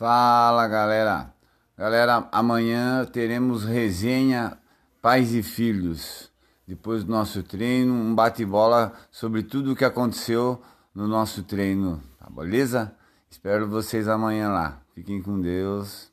Fala galera, galera, amanhã teremos resenha Pais e Filhos. Depois do nosso treino, um bate-bola sobre tudo o que aconteceu no nosso treino, tá beleza? Espero vocês amanhã lá. Fiquem com Deus.